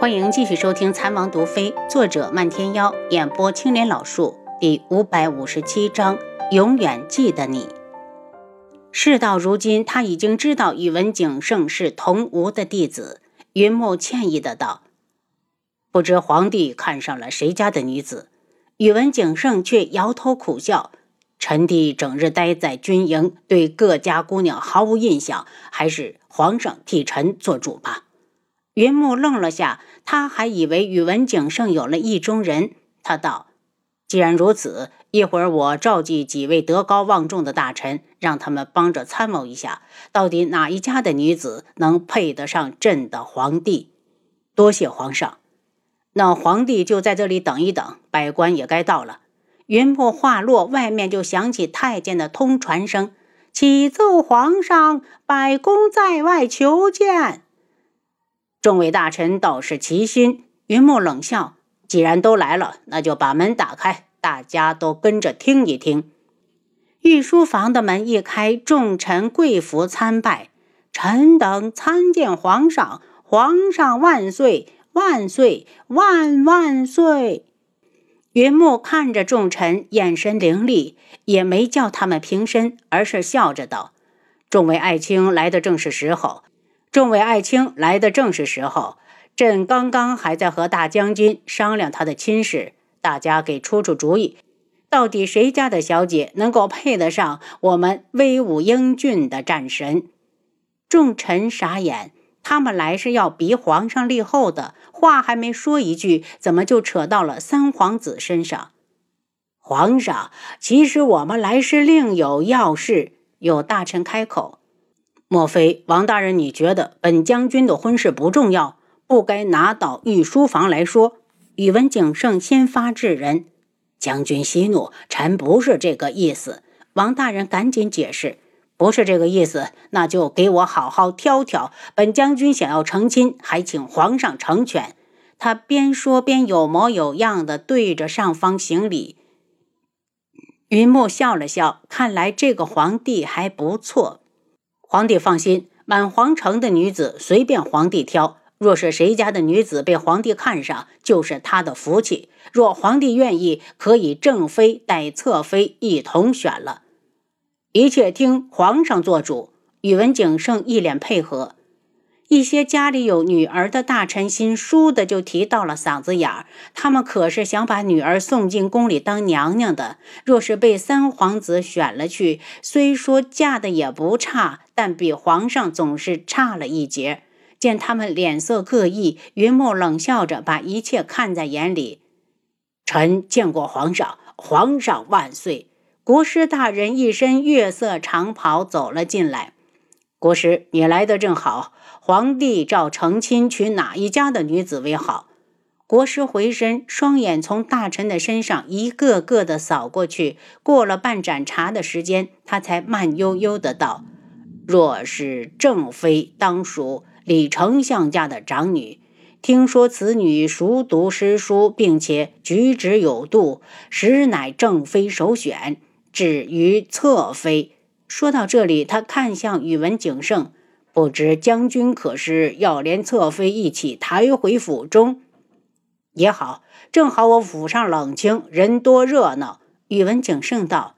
欢迎继续收听《残王毒妃》，作者漫天妖，演播青莲老树，第五百五十七章：永远记得你。事到如今，他已经知道宇文景盛是童无的弟子。云木歉意的道：“不知皇帝看上了谁家的女子？”宇文景盛却摇头苦笑：“臣弟整日待在军营，对各家姑娘毫无印象，还是皇上替臣做主吧。”云木愣了下，他还以为宇文景盛有了意中人。他道：“既然如此，一会儿我召集几位德高望重的大臣，让他们帮着参谋一下，到底哪一家的女子能配得上朕的皇帝？”多谢皇上。那皇帝就在这里等一等，百官也该到了。云木话落，外面就响起太监的通传声：“启奏皇上，百公在外求见。”众位大臣倒是齐心。云木冷笑：“既然都来了，那就把门打开，大家都跟着听一听。”御书房的门一开，众臣跪伏参拜：“臣等参见皇上，皇上万岁，万岁，万万岁！”云木看着众臣，眼神凌厉，也没叫他们平身，而是笑着道：“众位爱卿来的正是时候。”众位爱卿来的正是时候，朕刚刚还在和大将军商量他的亲事，大家给出出主意，到底谁家的小姐能够配得上我们威武英俊的战神？众臣傻眼，他们来是要逼皇上立后的，话还没说一句，怎么就扯到了三皇子身上？皇上，其实我们来是另有要事。有大臣开口。莫非王大人，你觉得本将军的婚事不重要，不该拿到御书房来说？宇文景盛先发制人：“将军息怒，臣不是这个意思。”王大人赶紧解释：“不是这个意思，那就给我好好挑挑。本将军想要成亲，还请皇上成全。”他边说边有模有样的对着上方行礼。云木笑了笑，看来这个皇帝还不错。皇帝放心，满皇城的女子随便皇帝挑。若是谁家的女子被皇帝看上，就是他的福气。若皇帝愿意，可以正妃带侧妃一同选了。一切听皇上做主。宇文景胜一脸配合。一些家里有女儿的大臣心倏地就提到了嗓子眼儿，他们可是想把女儿送进宫里当娘娘的。若是被三皇子选了去，虽说嫁的也不差，但比皇上总是差了一截。见他们脸色各异，云木冷笑着把一切看在眼里。臣见过皇上，皇上万岁！国师大人一身月色长袍走了进来。国师，你来的正好。皇帝召成亲，娶哪一家的女子为好？国师回身，双眼从大臣的身上一个个的扫过去。过了半盏茶的时间，他才慢悠悠的道：“若是正妃，当属李丞相家的长女。听说此女熟读诗书，并且举止有度，实乃正妃首选。至于侧妃……”说到这里，他看向宇文景盛，不知将军可是要连侧妃一起抬回府中？也好，正好我府上冷清，人多热闹。宇文景盛道。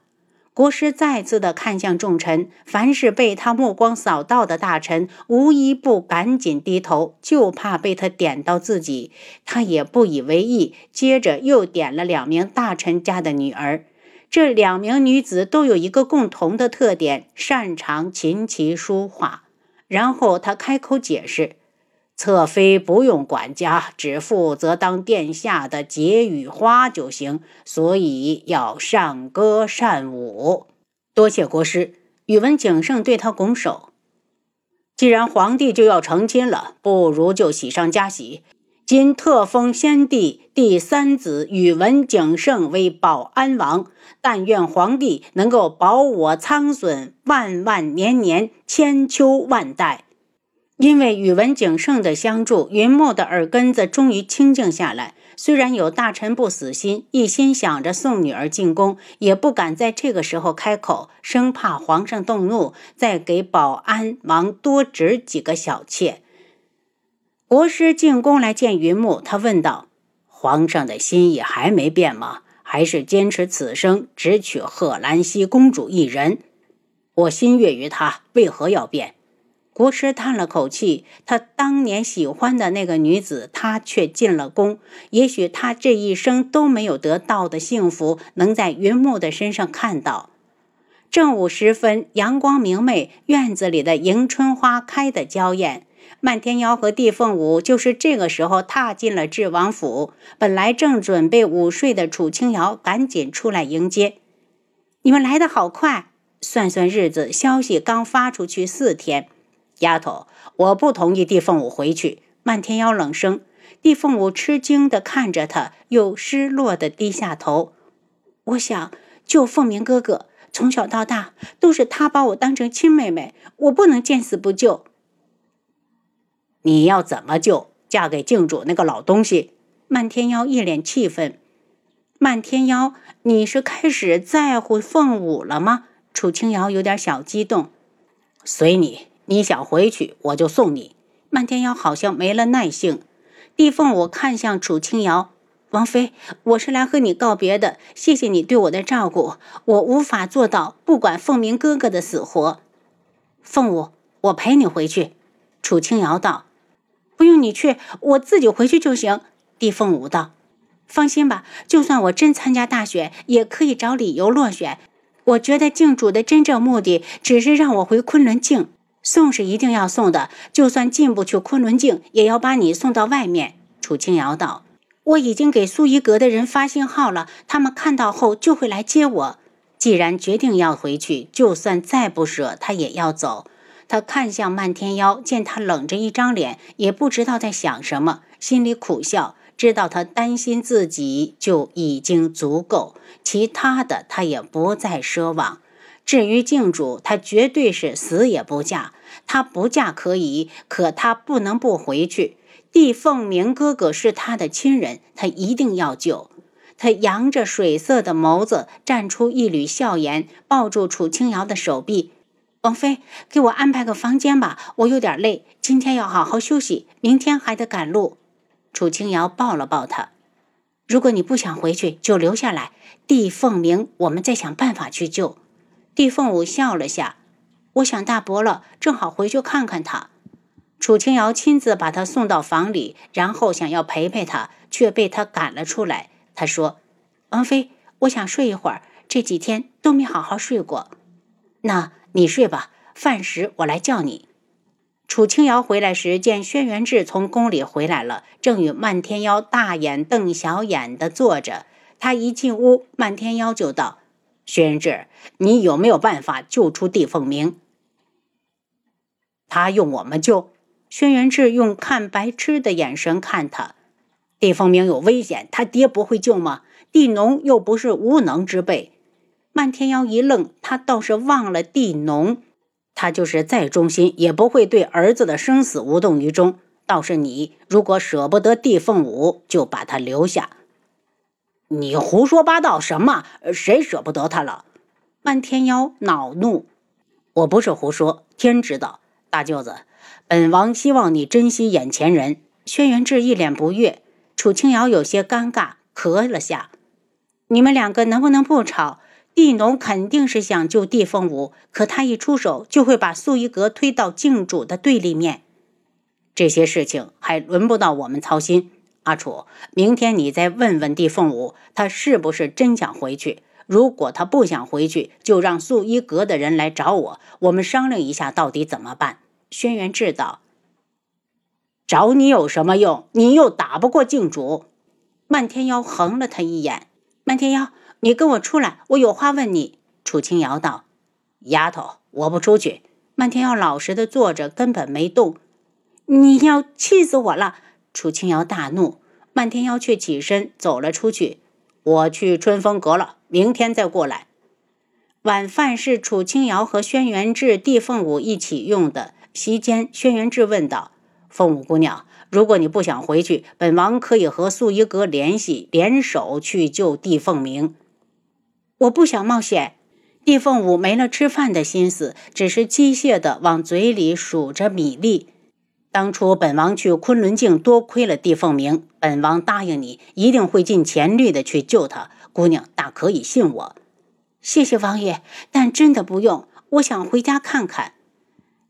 国师再次的看向众臣，凡是被他目光扫到的大臣，无一不赶紧低头，就怕被他点到自己。他也不以为意，接着又点了两名大臣家的女儿。这两名女子都有一个共同的特点，擅长琴棋书画。然后他开口解释：“侧妃不用管家，只负责当殿下的解语花就行，所以要善歌善舞。”多谢国师。宇文景盛对他拱手：“既然皇帝就要成亲了，不如就喜上加喜。”今特封先帝第三子宇文景盛为保安王，但愿皇帝能够保我苍孙万万年年，千秋万代。因为宇文景盛的相助，云墨的耳根子终于清静下来。虽然有大臣不死心，一心想着送女儿进宫，也不敢在这个时候开口，生怕皇上动怒，再给保安王多指几个小妾。国师进宫来见云木，他问道：“皇上的心意还没变吗？还是坚持此生只娶贺兰溪公主一人？我心悦于她，为何要变？”国师叹了口气，他当年喜欢的那个女子，他却进了宫。也许他这一生都没有得到的幸福，能在云木的身上看到。正午时分，阳光明媚，院子里的迎春花开得娇艳。漫天妖和地凤舞就是这个时候踏进了智王府。本来正准备午睡的楚清瑶赶紧出来迎接：“你们来得好快！算算日子，消息刚发出去四天。”丫头，我不同意地凤舞回去。漫天妖冷声。地凤舞吃惊地看着他，又失落地低下头。我想救凤鸣哥哥，从小到大都是他把我当成亲妹妹，我不能见死不救。你要怎么救？嫁给靖主那个老东西？漫天妖一脸气愤。漫天妖，你是开始在乎凤舞了吗？楚清瑶有点小激动。随你。你想回去，我就送你。漫天妖好像没了耐性。地凤舞看向楚清瑶，王妃，我是来和你告别的。谢谢你对我的照顾，我无法做到不管凤鸣哥哥的死活。凤舞，我陪你回去。楚清瑶道：“不用你去，我自己回去就行。”地凤舞道：“放心吧，就算我真参加大选，也可以找理由落选。我觉得靖主的真正目的，只是让我回昆仑镜。”送是一定要送的，就算进不去昆仑镜，也要把你送到外面。楚清瑶道：“我已经给苏一阁的人发信号了，他们看到后就会来接我。既然决定要回去，就算再不舍，他也要走。”他看向漫天妖，见他冷着一张脸，也不知道在想什么，心里苦笑，知道他担心自己就已经足够，其他的他也不再奢望。至于靖主，她绝对是死也不嫁。她不嫁可以，可她不能不回去。帝凤鸣哥哥是她的亲人，她一定要救。她扬着水色的眸子，绽出一缕笑颜，抱住楚清瑶的手臂：“王妃，给我安排个房间吧，我有点累，今天要好好休息，明天还得赶路。”楚清瑶抱了抱他：“如果你不想回去，就留下来。帝凤鸣，我们再想办法去救。”帝凤舞笑了下，我想大伯了，正好回去看看他。楚清瑶亲自把他送到房里，然后想要陪陪他，却被他赶了出来。他说：“王妃，我想睡一会儿，这几天都没好好睡过。那你睡吧，饭时我来叫你。”楚清瑶回来时，见轩辕志从宫里回来了，正与漫天妖大眼瞪小眼的坐着。他一进屋，漫天妖就道。轩辕志，你有没有办法救出帝凤鸣？他用我们救？轩辕志用看白痴的眼神看他。帝凤鸣有危险，他爹不会救吗？帝农又不是无能之辈。漫天妖一愣，他倒是忘了帝农。他就是再忠心，也不会对儿子的生死无动于衷。倒是你，如果舍不得帝凤舞，就把他留下。你胡说八道什么？谁舍不得他了？漫天妖恼怒。我不是胡说，天知道。大舅子，本王希望你珍惜眼前人。轩辕志一脸不悦。楚清瑶有些尴尬，咳了下。你们两个能不能不吵？地农肯定是想救地凤舞，可他一出手就会把素衣阁推到靖主的对立面。这些事情还轮不到我们操心。阿楚，明天你再问问帝凤舞，他是不是真想回去？如果他不想回去，就让素衣阁的人来找我，我们商量一下到底怎么办。轩辕志道：“找你有什么用？你又打不过靖主。”漫天妖横了他一眼：“漫天妖，你跟我出来，我有话问你。”楚清瑶道：“丫头，我不出去。”漫天妖老实的坐着，根本没动。你要气死我了！楚清瑶大怒，漫天妖却起身走了出去。我去春风阁了，明天再过来。晚饭是楚清瑶和轩辕志、帝凤舞一起用的。席间，轩辕志问道：“凤舞姑娘，如果你不想回去，本王可以和素衣阁联系，联手去救帝凤鸣。”我不想冒险。帝凤舞没了吃饭的心思，只是机械地往嘴里数着米粒。当初本王去昆仑镜，多亏了帝凤鸣。本王答应你，一定会尽全力的去救他。姑娘大可以信我。谢谢王爷，但真的不用。我想回家看看。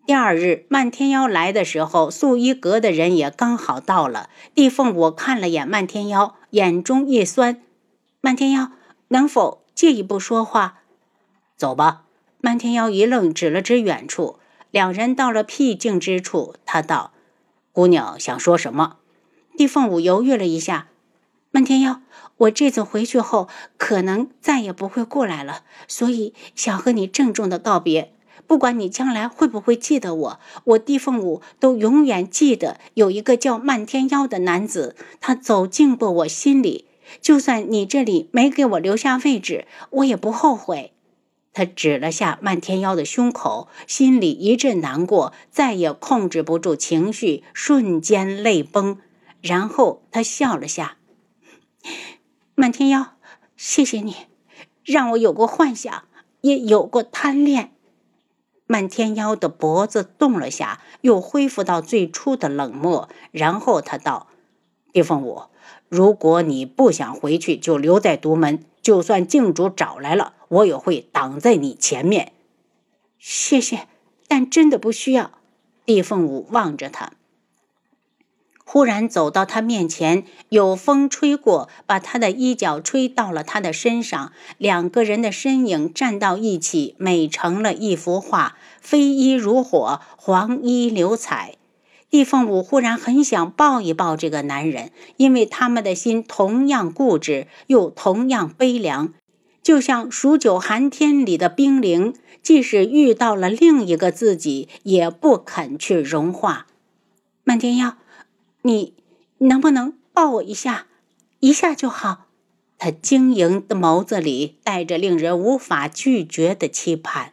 第二日，漫天妖来的时候，素衣阁的人也刚好到了。帝凤舞看了眼漫天妖，眼中一酸。漫天妖，能否借一步说话？走吧。漫天妖一愣，指了指远处。两人到了僻静之处，他道。姑娘想说什么？帝凤舞犹豫了一下。漫天妖，我这次回去后可能再也不会过来了，所以想和你郑重的告别。不管你将来会不会记得我，我帝凤舞都永远记得有一个叫漫天妖的男子，他走进过我心里。就算你这里没给我留下位置，我也不后悔。他指了下漫天妖的胸口，心里一阵难过，再也控制不住情绪，瞬间泪崩。然后他笑了下：“漫天妖，谢谢你，让我有过幻想，也有过贪恋。”漫天妖的脖子动了下，又恢复到最初的冷漠。然后他道：“帝凤舞，如果你不想回去，就留在独门。就算镜主找来了。”我也会挡在你前面，谢谢，但真的不需要。帝凤舞望着他，忽然走到他面前，有风吹过，把他的衣角吹到了他的身上，两个人的身影站到一起，美成了一幅画，飞衣如火，黄衣流彩。帝凤舞忽然很想抱一抱这个男人，因为他们的心同样固执，又同样悲凉。就像数九寒天里的冰凌，即使遇到了另一个自己，也不肯去融化。漫天妖，你能不能抱我一下？一下就好。他晶莹的眸子里带着令人无法拒绝的期盼。